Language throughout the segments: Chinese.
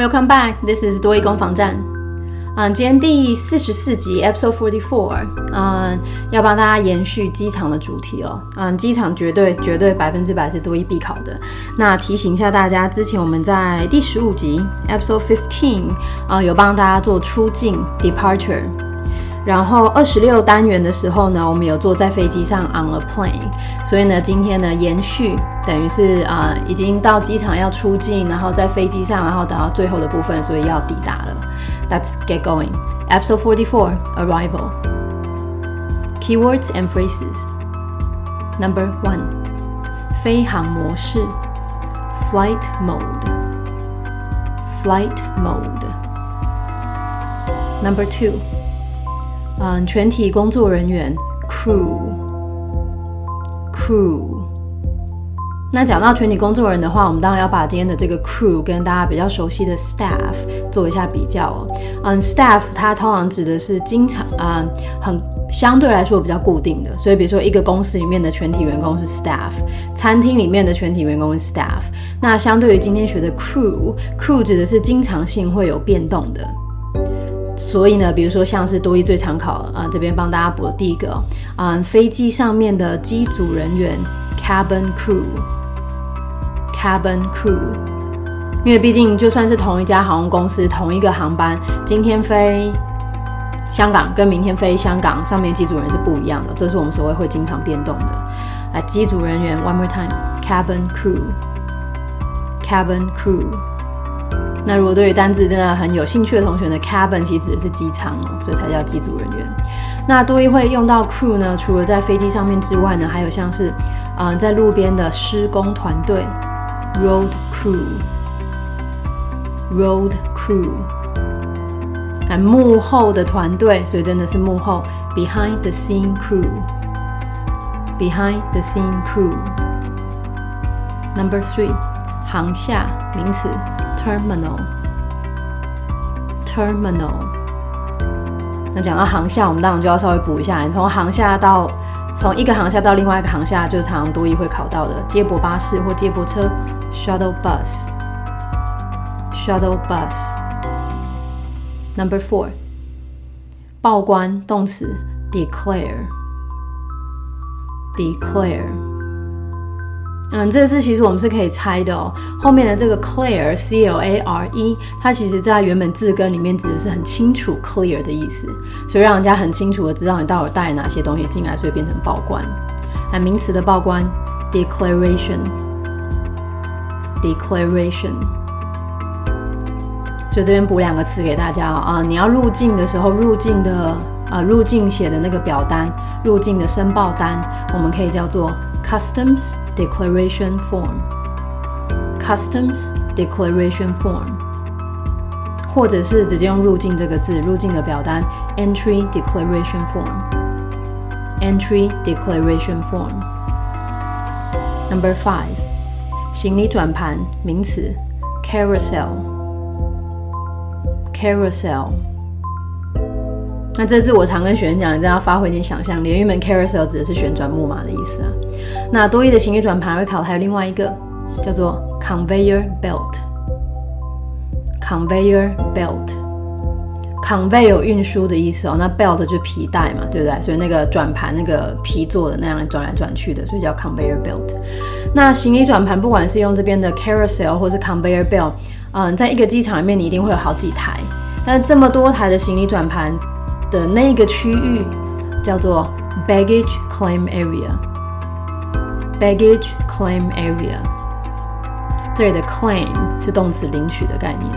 Welcome back. This is 多益攻防战。嗯，今天第四十四集 Episode Forty Four。嗯，要帮大家延续机场的主题哦。嗯，机场绝对绝对百分之百是多益必考的。那提醒一下大家，之前我们在第十五集 Episode Fifteen 啊，有帮大家做出境 Departure。然后二十六单元的时候呢，我们有坐在飞机上 on a plane，所以呢，今天呢延续，等于是啊，已经到机场要出境，然后在飞机上，然后等到最后的部分，所以要抵达了。Let's get going. Episode forty four, arrival. Keywords and phrases. Number one, 飞航模式，flight mode. Flight mode. Number two. 嗯，全体工作人员 crew，crew。那讲到全体工作人员的话，我们当然要把今天的这个 crew 跟大家比较熟悉的 staff 做一下比较哦。嗯，staff 它通常指的是经常啊，很相对来说比较固定的。所以比如说一个公司里面的全体员工是 staff，餐厅里面的全体员工是 staff。那相对于今天学的 crew，crew 指的是经常性会有变动的。所以呢，比如说像是多一最常考啊，这边帮大家补的第一个嗯，飞机上面的机组人员 cabin crew Cabin crew，因为毕竟就算是同一家航空公司，同一个航班，今天飞香港跟明天飞香港，上面机组人是不一样的，这是我们所谓会经常变动的。啊，机组人员 one more time，cabin crew，cabin crew。那如果对于单字真的很有兴趣的同学呢，cabin 其实指的是机舱哦，所以才叫机组人员。那多一会用到 crew 呢，除了在飞机上面之外呢，还有像是嗯在路边的施工团队，road crew，road crew。那幕后的团队，所以真的是幕后，behind the scene crew，behind the scene crew。Number three，航下名词。Terminal, terminal。那讲到航下，我们当然就要稍微补一下。你从航下到从一个航下到另外一个航下，就常常多一会考到的接驳巴士或接驳车 ，shuttle bus, shuttle bus。Number four，报关动词，declare, declare。嗯，这个字其实我们是可以猜的哦。后面的这个 clear，c l a r e，它其实在原本字根里面指的是很清楚 clear 的意思，所以让人家很清楚的知道你到底带哪些东西进来，所以变成报关。那名词的报关 ，declaration，declaration。所以这边补两个词给大家啊，你要入境的时候，入境的啊入境写的那个表单，入境的申报单，我们可以叫做。Customs Declaration Form, Customs Declaration Form，或者是直接用入境这个字，入境的表单 Entry Declaration Form, Entry Declaration Form。Number five， 行李转盘名词 Carousel, Carousel。那这次我常跟学员讲，你真要发挥你想象力。原本 carousel 指的是旋转木马的意思啊。那多义的行李转盘会考，还有另外一个叫做 conveyor belt，conveyor belt，convey 有运输的意思哦。那 belt 就是皮带嘛，对不对？所以那个转盘那个皮做的那样转来转去的，所以叫 conveyor belt。那行李转盘不管是用这边的 carousel 或是 conveyor belt，嗯，在一个机场里面你一定会有好几台，但这么多台的行李转盘。的那个区域叫做 baggage claim area，baggage claim area。这里的 claim 是动词领取的概念。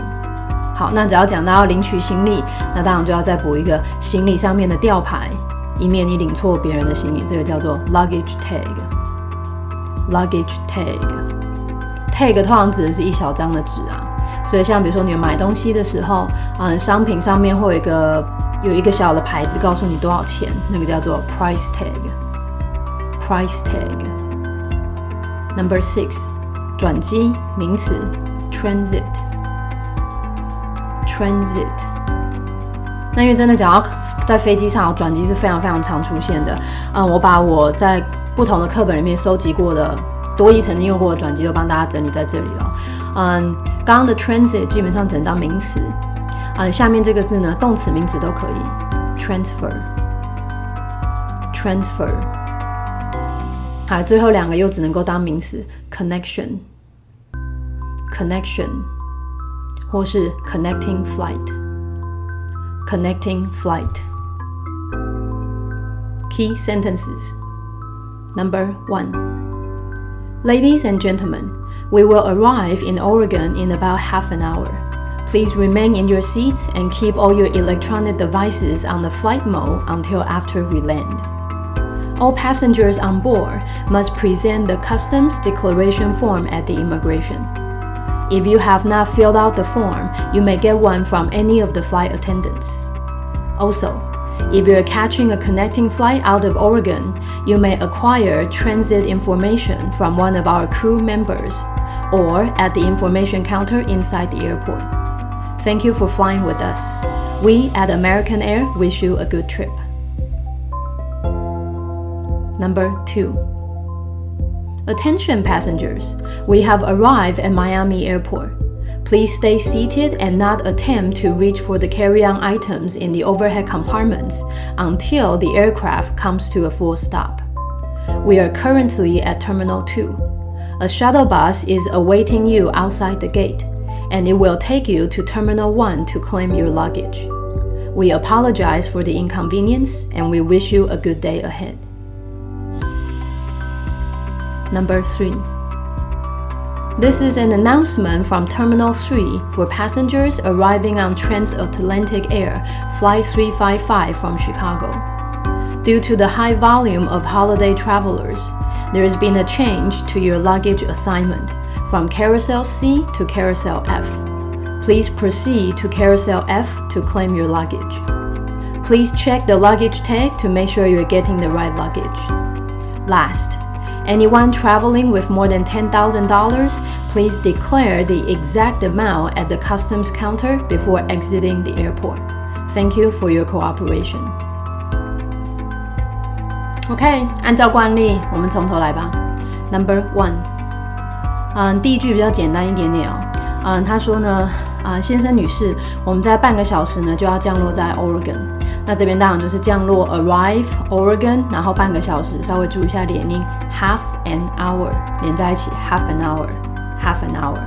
好，那只要讲到要领取行李，那当然就要再补一个行李上面的吊牌，以免你领错别人的行李。这个叫做 luggage tag Luggage tag，tag 通常指的是一小张的纸啊。所以像比如说你们买东西的时候，嗯，商品上面会有一个。有一个小的牌子告诉你多少钱，那个叫做 price tag，price tag。Number six，转机名词 transit，transit。那因为真的讲到在飞机上转机是非常非常常出现的，嗯，我把我在不同的课本里面收集过的多一曾经用过的转机都帮大家整理在这里了，嗯。刚刚的 transit 基本上整当名词啊，下面这个字呢，动词、名词都可以。transfer，transfer。好，最后两个又只能够当名词，connection，connection，或是 connecting flight，connecting flight。Key sentences. Number one. Ladies and gentlemen. We will arrive in Oregon in about half an hour. Please remain in your seats and keep all your electronic devices on the flight mode until after we land. All passengers on board must present the customs declaration form at the immigration. If you have not filled out the form, you may get one from any of the flight attendants. Also, if you're catching a connecting flight out of Oregon, you may acquire transit information from one of our crew members or at the information counter inside the airport. Thank you for flying with us. We at American Air wish you a good trip. Number 2. Attention passengers, we have arrived at Miami Airport. Please stay seated and not attempt to reach for the carry on items in the overhead compartments until the aircraft comes to a full stop. We are currently at Terminal 2. A shuttle bus is awaiting you outside the gate, and it will take you to Terminal 1 to claim your luggage. We apologize for the inconvenience and we wish you a good day ahead. Number 3. This is an announcement from Terminal 3 for passengers arriving on Transatlantic Air Flight 355 from Chicago. Due to the high volume of holiday travelers, there has been a change to your luggage assignment from Carousel C to Carousel F. Please proceed to Carousel F to claim your luggage. Please check the luggage tag to make sure you're getting the right luggage. Last, Anyone traveling with more than $10,000, please declare the exact amount at the customs counter before exiting the airport. Thank you for your cooperation. OK，按照惯例，我们从头来吧。Number one，嗯，第一句比较简单一点点哦。嗯，他说呢，啊，先生女士，我们在半个小时呢就要降落在 Oregon。那这边当然就是降落 arrive Oregon，然后半个小时，稍微注意一下连音 half an hour 连在一起 half an hour half an hour。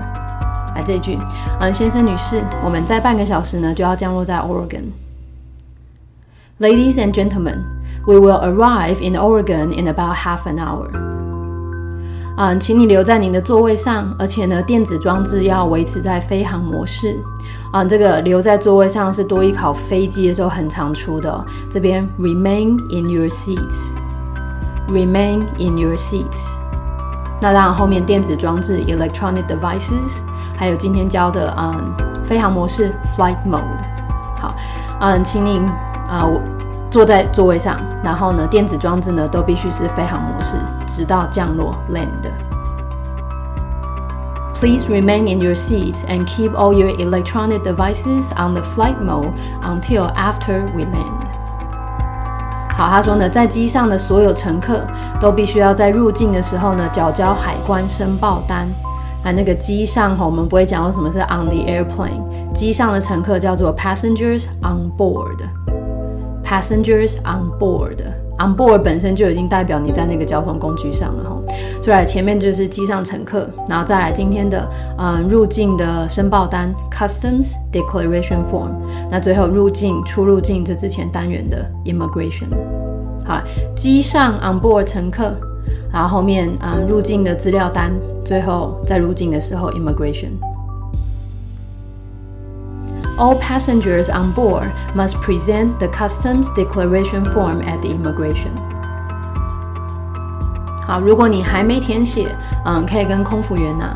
来这句，嗯，先生女士，我们在半个小时呢就要降落在 Oregon。Ladies and gentlemen, we will arrive in Oregon in about half an hour. 嗯，请你留在您的座位上，而且呢，电子装置要维持在飞行模式。啊，这个留在座位上是多依考飞机的时候很常出的。这边 remain in your seat seats，remain in your seats。那当然后面电子装置 electronic devices，还有今天教的嗯飞行模式 flight mode。好，嗯，请您啊坐在座位上，然后呢电子装置呢都必须是飞行模式，直到降落 land。Please remain in your seats and keep all your electronic devices on the flight mode until after we land. 好，他说呢，在机上的所有乘客都必须要在入境的时候呢，缴交海关申报单。啊，那个机上哈，我们不会讲到什么是 on the airplane，机上的乘客叫做 passengers on board Passengers on board。On board 本身就已经代表你在那个交通工具上了哈，所以前面就是机上乘客，然后再来今天的嗯入境的申报单 Customs Declaration Form，那最后入境出入境这之前单元的 Immigration，好，机上 On board 乘客，然后后面嗯入境的资料单，最后在入境的时候 Immigration。all passengers on board must present the customs declaration form at the immigration. 好，如果你还没填写，嗯，可以跟空服员拿。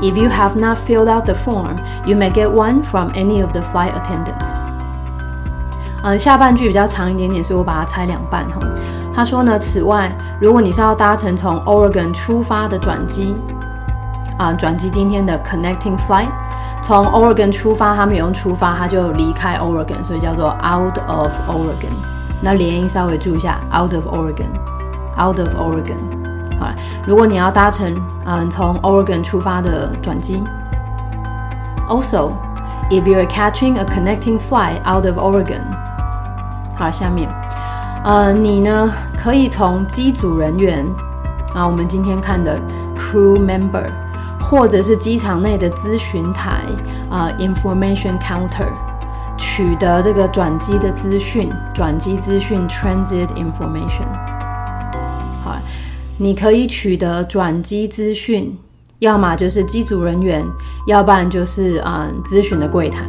If you have not filled out the form, you may get one from any of the flight attendants. 嗯，下半句比较长一点点，所以我把它拆两半哈。他说呢，此外，如果你是要搭乘从 Oregon 出发的转机，啊，转机今天的 connecting flight。 从 Oregon 出发，他们用出发，他就离开 Oregon，所以叫做 out of Oregon。那连音稍微注意一下，out of Oregon，out of Oregon。好了，如果你要搭乘嗯从 Oregon 出发的转机，Also, if you are catching a connecting flight out of Oregon，好，下面，呃，你呢可以从机组人员啊，我们今天看的 crew member，或者是机场内的咨询台啊，information counter。取得这个转机的资讯，转机资讯 （transit information）。好，你可以取得转机资讯，要么就是机组人员，要不然就是嗯咨询的柜台。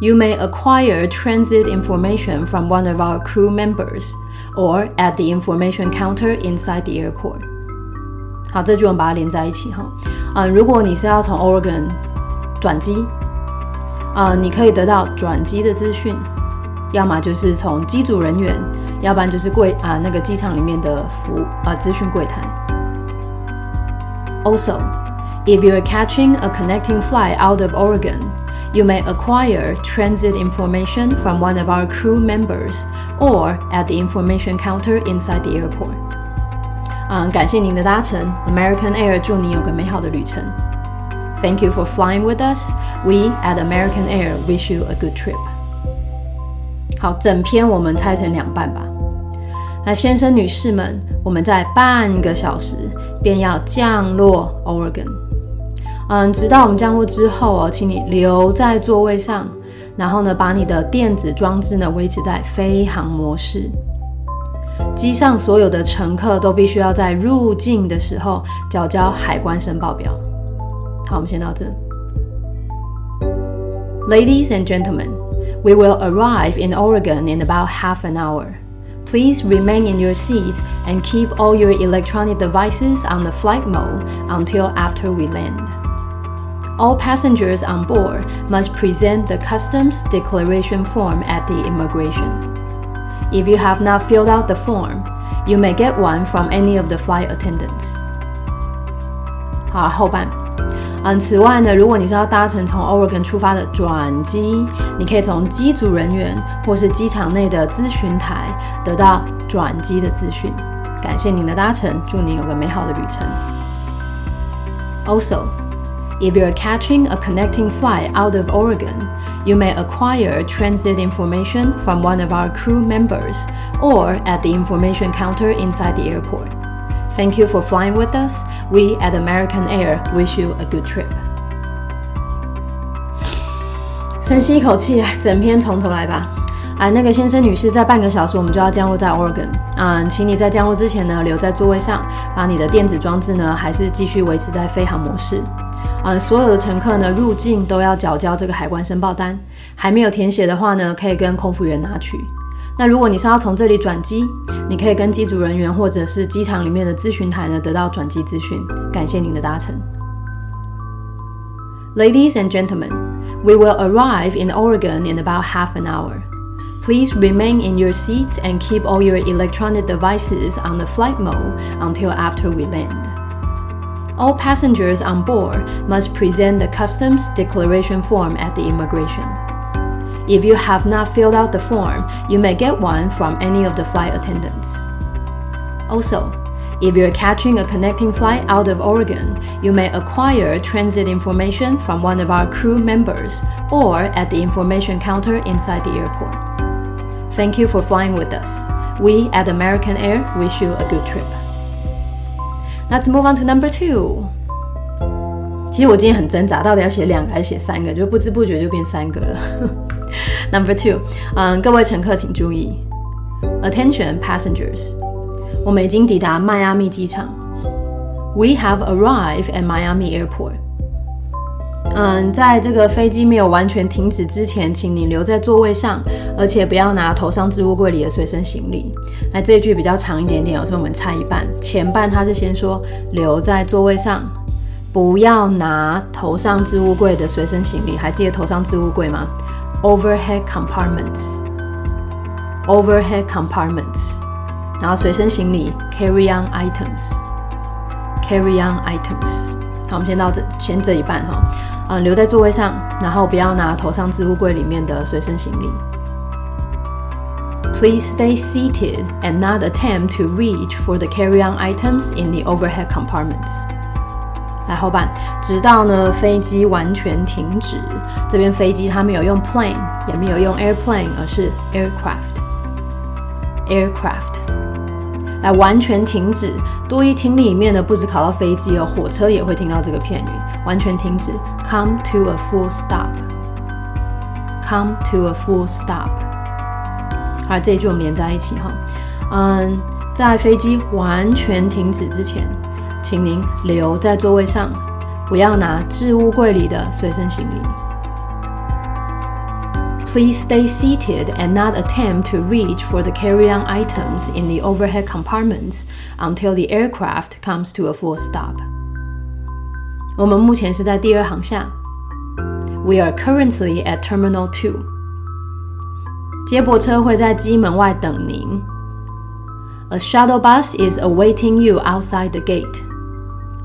You may acquire transit information from one of our crew members or at the information counter inside the airport。好，这句我们把它连在一起哈。啊，如果你是要从 Oregon 转机。啊，你可以得到转机的资讯，要么就是从机组人员，要不然就是柜啊那个机场里面的服呃资讯柜台。Also, if you are catching a connecting flight out of Oregon, you may acquire transit information from one of our crew members or at the information counter inside the airport. 嗯，感谢您的搭乘，American Air 祝你有个美好的旅程。Thank you for flying with us. We at American Air wish you a good trip. 好，整篇我们拆成两半吧。那先生、女士们，我们在半个小时便要降落 Oregon。嗯，直到我们降落之后哦，请你留在座位上，然后呢，把你的电子装置呢维持在飞行模式。机上所有的乘客都必须要在入境的时候缴交海关申报表。好，我们先到这。Ladies and gentlemen, we will arrive in Oregon in about half an hour. Please remain in your seats and keep all your electronic devices on the flight mode until after we land. All passengers on board must present the customs declaration form at the immigration. If you have not filled out the form, you may get one from any of the flight attendants. 好，后半。嗯，此外呢，如果你是要搭乘从 Oregon 出发的转机，你可以从机组人员或是机场内的咨询台得到转机的资讯。感谢您的搭乘，祝您有个美好的旅程。Also, if you're catching a connecting flight out of Oregon, you may acquire transit information from one of our crew members or at the information counter inside the airport. Thank you for flying with us. We at American Air wish you a good trip. 深吸一口气，整篇从头来吧。啊，那个先生、女士，在半个小时我们就要降落在 Oregon。嗯，请你在降落之前呢，留在座位上，把你的电子装置呢，还是继续维持在飞行模式。 嗯，所有的乘客呢，入境都要缴交这个海关申报单，还没有填写的话呢，可以跟空服员拿取。那如果你是要从这里转机，你可以跟机组人员或者是机场里面的咨询台呢得到转机资讯。感谢您的搭乘。Ladies and gentlemen, we will arrive in Oregon in about half an hour. Please remain in your seats and keep all your electronic devices on the flight mode until after we land. All passengers on board must present the customs declaration form at the immigration. If you have not filled out the form, you may get one from any of the flight attendants. Also, if you're catching a connecting flight out of Oregon, you may acquire transit information from one of our crew members or at the information counter inside the airport. Thank you for flying with us. We at American Air wish you a good trip. Let's move on to number two. 其实我今天很挣扎，到底要写两个还是写三个，就不知不觉就变三个了。Number two，嗯，各位乘客请注意，Attention passengers，我们已经抵达迈阿密机场。We have arrived at Miami Airport。 嗯，在这个飞机没有完全停止之前，请你留在座位上，而且不要拿头上置物柜里的随身行李。那这一句比较长一点点，所以我们拆一半。前半它是先说留在座位上，不要拿头上置物柜的随身行李。还记得头上置物柜吗？overhead compartments, overhead compartments，然后随身行李 carry on items, carry on items。好，我们先到这，先这一半哈，嗯，留在座位上，然后不要拿头上置物柜里面的随身行李。Please stay seated and not attempt to reach for the carry-on items in the overhead compartments. 来后半，直到呢飞机完全停止。这边飞机它没有用 plane，也没有用 airplane，而是 aircraft。aircraft 来完全停止。多一听里面呢，不止考到飞机哦，火车也会听到这个片语，完全停止，come to a full stop。come to a full stop。好，这一句我们连在一起哈。嗯，在飞机完全停止之前。请您留在座位上，不要拿置物柜里的随身行李。Please stay seated and not attempt to reach for the carry-on items in the overhead compartments until the aircraft comes to a full stop. 我们目前是在第二航下。We are currently at Terminal Two. 接驳车会在机门外等您。A shuttle bus is awaiting you outside the gate.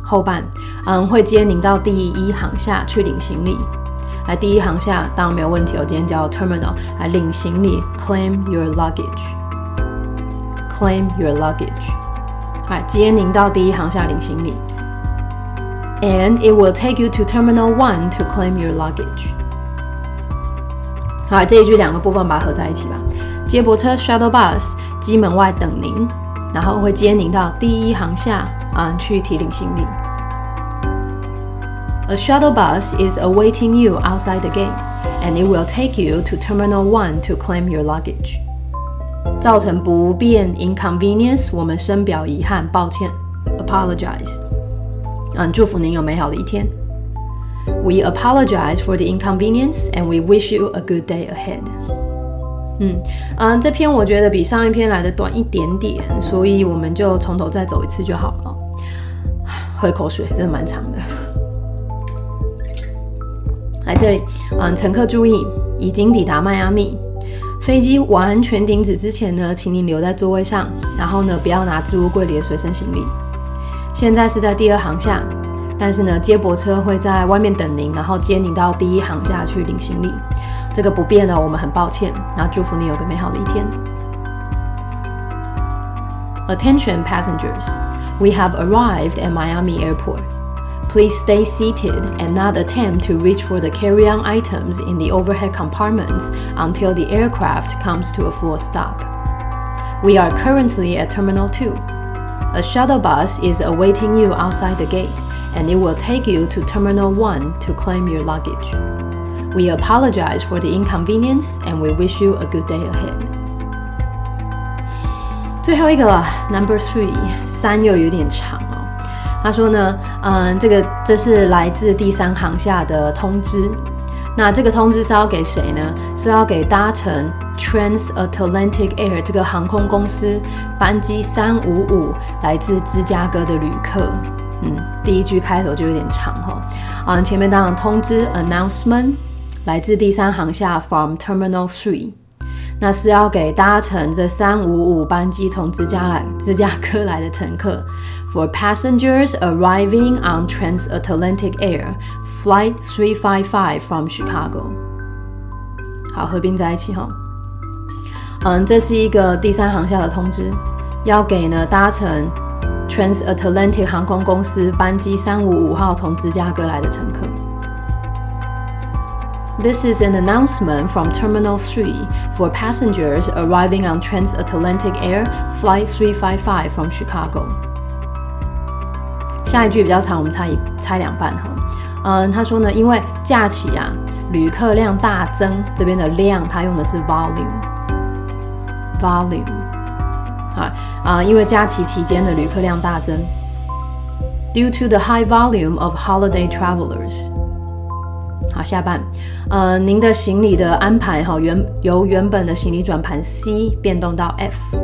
后半，嗯，会接您到第一航下去领行李。来，第一航下当然没有问题，我今天叫 terminal 来领行李，claim your luggage，claim your luggage，好，接您到第一航下领行李。And it will take you to terminal one to claim your luggage。好，这一句两个部分把它合在一起吧。接驳车 shuttle bus 机门外等您。然后会接您到第一航厦啊，去提领行李。A shuttle bus is awaiting you outside the gate, and it will take you to Terminal One to claim your luggage. 造成不便 （inconvenience），我们深表遗憾，抱歉 （apologize）。 嗯，祝福您有美好的一天。We apologize for the inconvenience, and we wish you a good day ahead. 嗯嗯，这篇我觉得比上一篇来的短一点点，所以我们就从头再走一次就好了。喝口水，真的蛮长的。来这里，嗯，乘客注意，已经抵达迈阿密，飞机完全停止之前呢，请你留在座位上，然后呢，不要拿置物柜里的随身行李。现在是在第二航厦，但是呢，接驳车会在外面等您，然后接您到第一航厦去领行李。这个不便呢，我们很抱歉。那祝福你有个美好的一天。Attention passengers, we have arrived at Miami Airport. Please stay seated and not attempt to reach for the carry-on items in the overhead compartments until the aircraft comes to a full stop. We are currently at Terminal 2. A shuttle bus is awaiting you outside the gate, and it will take you to Terminal 1 to claim your luggage. We apologize for the inconvenience and we wish you a good day ahead. 最后一个了，Number three，三又有点长哦。他说呢，嗯，这个这是来自第三航厦的通知。 那这个通知是要给谁呢？是要给搭乘 Transatlantic Air 这个航空公司班机三五五来自芝加哥的旅客。嗯，第一句开头就有点长哈。啊，前面当然通知 announcement。来自第三航下 from Terminal Three，那是要给搭乘这三五五班机从芝加来芝加哥来的乘客，for passengers arriving on Transatlantic Air Flight Three Five Five from Chicago。好，合并在一起哈。嗯，这是一个第三航厦的通知，要给呢搭乘 Transatlantic 航空公司班机三五五号从芝加哥来的乘客。This is an announcement from Terminal 3 for passengers arriving on Transatlantic Air Flight 355 from Chicago. 下一句比较长，我们拆一拆两半哈。嗯，他说呢，因为假期啊，旅客量大增，这边的量他用的是 volume，volume 啊啊，因为假期期间的旅客量大增，due to the high volume of holiday travelers。 好，下半，呃，您的行李的安排哈，原由原本的行李转盘 C 变动到 F。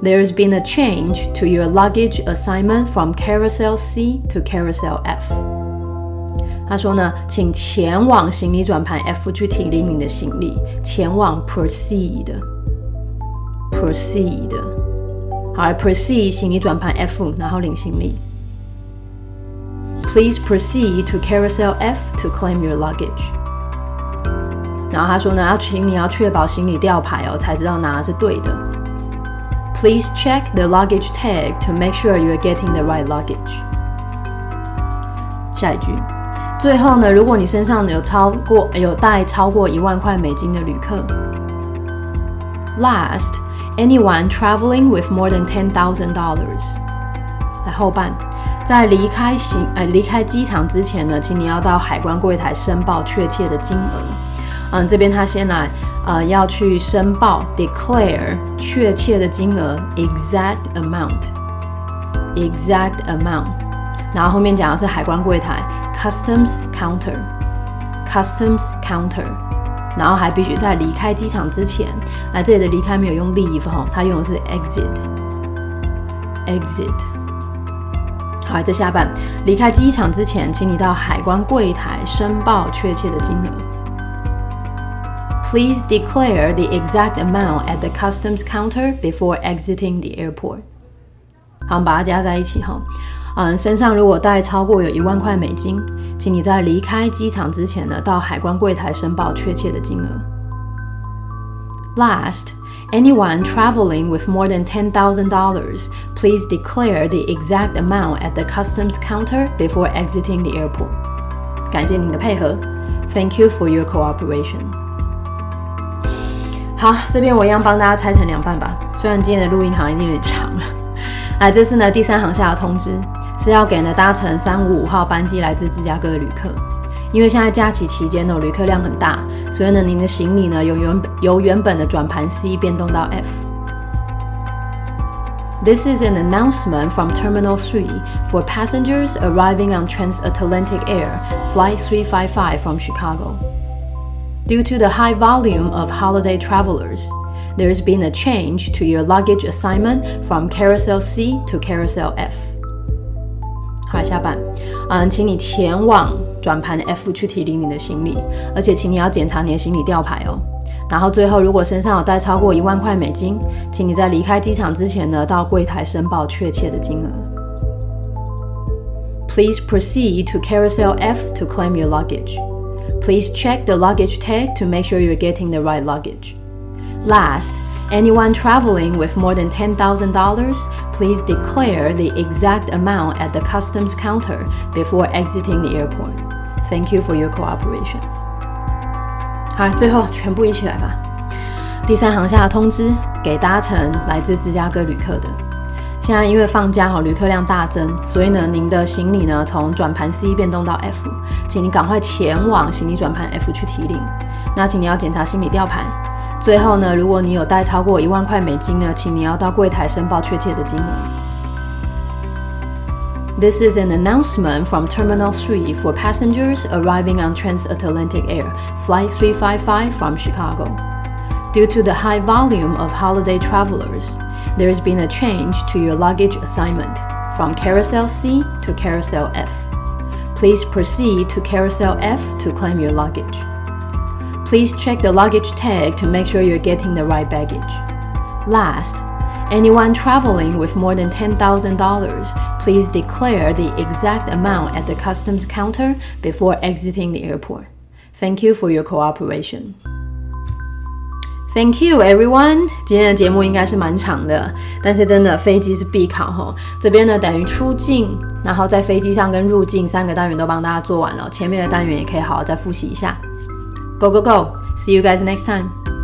There's been a change to your luggage assignment from Carousel C to Carousel F。他说呢，请前往行李转盘 F 去提领你的行李，前往 Proceed，Proceed。好，Proceed 行李转盘 F，然后领行李。Please proceed to Carousel F to claim your luggage. 然后他说呢，要请你要确保行李吊牌哦，才知道拿的是对的。Please check the luggage tag to make sure you are getting the right luggage。下一句，最后呢，如果你身上有超过有带超过一万块美金的旅客，Last, anyone traveling with more than ten thousand dollars。来后半。 在离开行呃离开机场之前呢，请你要到海关柜台申报确切的金额。嗯，这边他先来呃要去申报 declare 确切的金额 exact amount，exact amount。然后后面讲的是海关柜台 customs counter，customs counter。然后还必须在离开机场之前，来这里的离开没有用 leave 哈，它用的是 exit，exit。好，这下半离开机场之前，请你到海关柜台申报确切的金额。Please declare the exact amount at the customs counter before exiting the airport。好，我们把它加在一起哈。嗯，身上如果带超过有一万块美金，请你在离开机场之前呢，到海关柜台申报确切的金额。Last。Anyone traveling with more than $10,000, please declare the exact amount at the customs counter before exiting the airport. 感谢您的配合，Thank you for your cooperation. 好，这边我一样帮大家拆成两半吧。虽然今天的录音好像有点长了。来，这是呢第三行下的通知，是要给呢搭乘三五五号班机来自芝加哥的旅客。因为现在假期期间呢，旅客量很大，所以呢，您的行李呢由原由原本的转盘 C 变动到 F。This is an announcement from Terminal 3 for passengers arriving on Transatlantic Air Flight 355 from Chicago. Due to the high volume of holiday travelers, there has been a change to your luggage assignment from Carousel C to Carousel F. 好，下半，嗯，请你前往转盘 F 去提领你的行李，而且请你要检查你的行李吊牌哦。然后最后，如果身上有带超过一万块美金，请你在离开机场之前呢，到柜台申报确切的金额。Please proceed to Carousel F to claim your luggage. Please check the luggage tag to make sure you're getting the right luggage. Last. Anyone traveling with more than $10,000, please declare the exact amount at the customs counter before exiting the airport. Thank you for your cooperation. 好，最后全部一起来吧。第三行下的通知给搭乘来自芝加哥旅客的。现在因为放假哈，旅客量大增，所以呢，您的行李呢从转盘 C 变动到 F，请你赶快前往行李转盘 F 去提领。那请你要检查行李吊牌。最后呢，如果你有带超过一万块美金呢，请你要到柜台申报确切的金额。This is an announcement from Terminal 3 for passengers arriving on Transatlantic Air Flight 355 from Chicago. Due to the high volume of holiday travelers, there has been a change to your luggage assignment from Carousel C to Carousel F. Please proceed to Carousel F to claim your luggage. Please check the luggage tag to make sure you're getting the right baggage. Last, anyone traveling with more than $10,000, please declare the exact amount at the customs counter before exiting the airport. Thank you for your cooperation. Thank you, everyone. 今天的节目应该是蛮长的，但是真的飞机是必考哈。这边呢等于出境，然后在飞机上跟入境三个单元都帮大家做完了，前面的单元也可以好好再复习一下。 Go, go, go. See you guys next time.